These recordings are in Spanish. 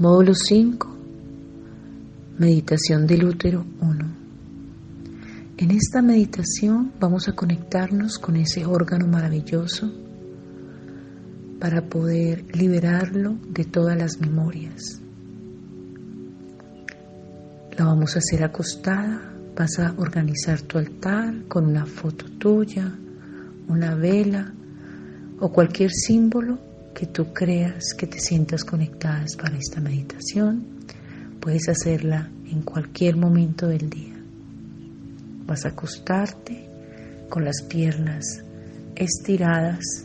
Módulo 5. Meditación del útero 1. En esta meditación vamos a conectarnos con ese órgano maravilloso para poder liberarlo de todas las memorias. La vamos a hacer acostada, vas a organizar tu altar con una foto tuya, una vela o cualquier símbolo que tú creas que te sientas conectadas para esta meditación. Puedes hacerla en cualquier momento del día. Vas a acostarte con las piernas estiradas.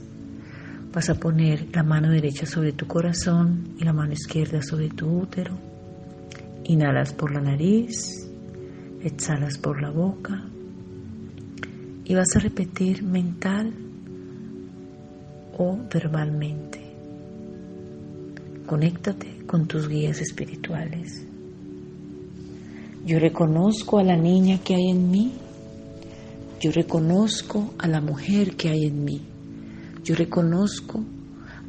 Vas a poner la mano derecha sobre tu corazón y la mano izquierda sobre tu útero. Inhalas por la nariz, exhalas por la boca y vas a repetir mental o verbalmente. Conéctate con tus guías espirituales. Yo reconozco a la niña que hay en mí. Yo reconozco a la mujer que hay en mí. Yo reconozco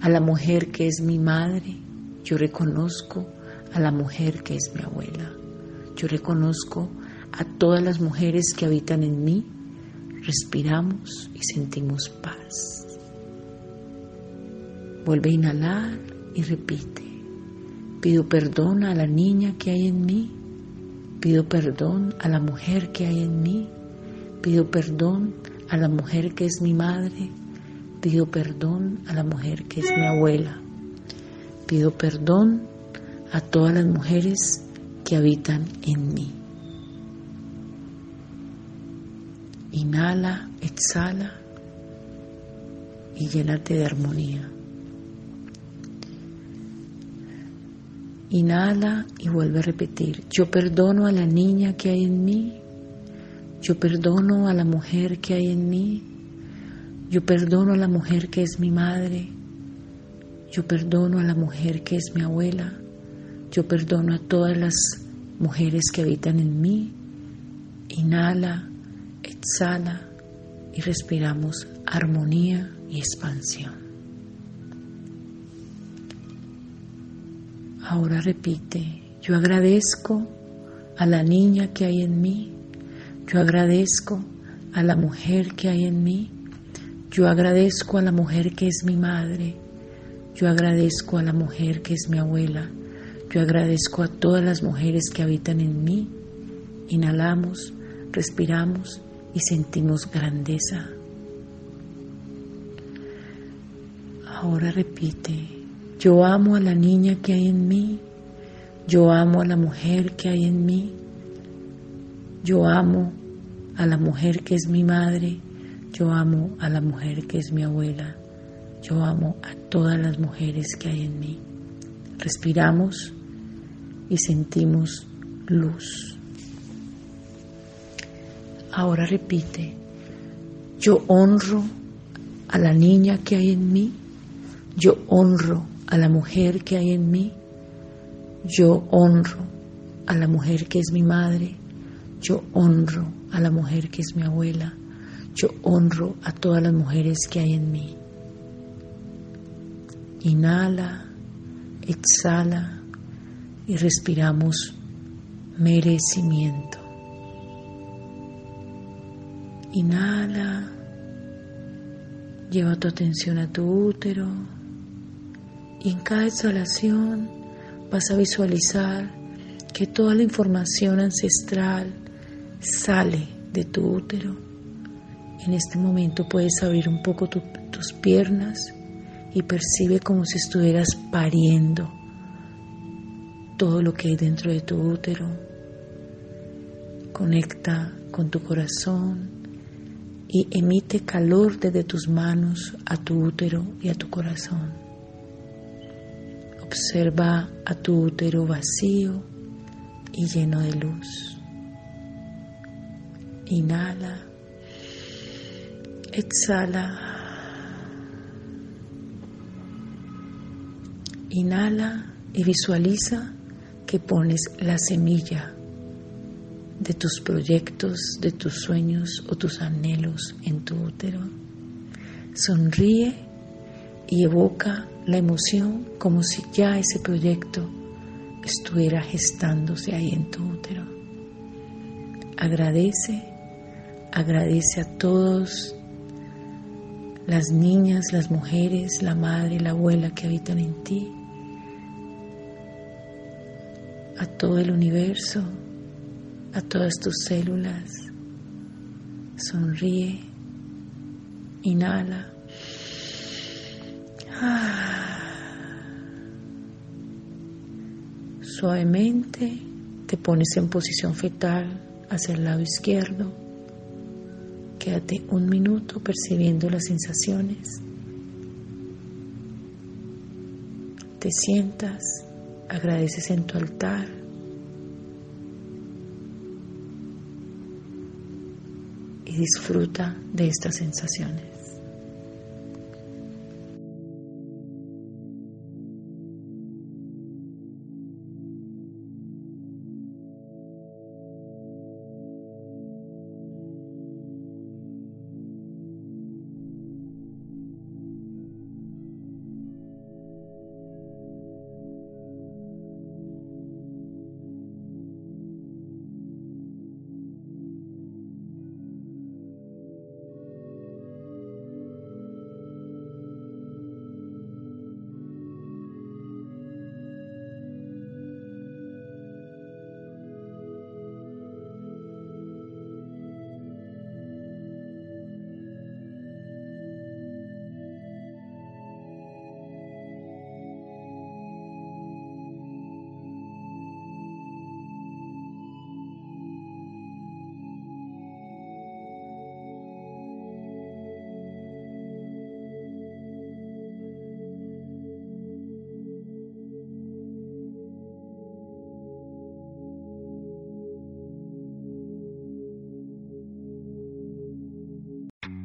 a la mujer que es mi madre. Yo reconozco a la mujer que es mi abuela. Yo reconozco a todas las mujeres que habitan en mí. Respiramos y sentimos paz. Vuelve a inhalar y repite. Pido perdón a la niña que hay en mí. Pido perdón a la mujer que hay en mí. Pido perdón a la mujer que es mi madre. Pido perdón a la mujer que es mi abuela. Pido perdón a todas las mujeres que habitan en mí. Inhala, exhala y llénate de armonía. Inhala y vuelve a repetir, yo perdono a la niña que hay en mí, yo perdono a la mujer que hay en mí, yo perdono a la mujer que es mi madre, yo perdono a la mujer que es mi abuela, yo perdono a todas las mujeres que habitan en mí. Inhala, exhala y respiramos armonía y expansión. Ahora repite, yo agradezco a la niña que hay en mí, yo agradezco a la mujer que hay en mí, yo agradezco a la mujer que es mi madre, yo agradezco a la mujer que es mi abuela, yo agradezco a todas las mujeres que habitan en mí. Inhalamos, respiramos y sentimos grandeza. Ahora repite, yo amo a la niña que hay en mí, yo amo a la mujer que hay en mí, yo amo a la mujer que es mi madre, yo amo a la mujer que es mi abuela, yo amo a todas las mujeres que hay en mí. Respiramos y sentimos luz. Ahora repite, yo honro a la niña que hay en mí, yo honro a la mujer que hay en mí, yo honro a la mujer que es mi madre, yo honro a la mujer que es mi abuela, yo honro a todas las mujeres que hay en mí. Inhala, exhala y respiramos merecimiento. Inhala, lleva tu atención a tu útero y en cada exhalación vas a visualizar que toda la información ancestral sale de tu útero. En este momento puedes abrir un poco tus piernas y percibe como si estuvieras pariendo todo lo que hay dentro de tu útero. Conecta con tu corazón y emite calor desde tus manos a tu útero y a tu corazón. Observa a tu útero vacío y lleno de luz. Inhala. Exhala. Inhala y visualiza que pones la semilla de tus proyectos, de tus sueños o tus anhelos en tu útero. Sonríe y evoca la emoción como si ya ese proyecto estuviera gestándose ahí en tu útero. Agradece, agradece a todos las niñas, las mujeres, la madre, la abuela que habitan en ti, a todo el universo, a todas tus células. Sonríe, inhala. Suavemente te pones en posición fetal hacia el lado izquierdo. Quédate un minuto percibiendo las sensaciones. Te sientas, agradeces en tu altar disfruta de estas sensaciones.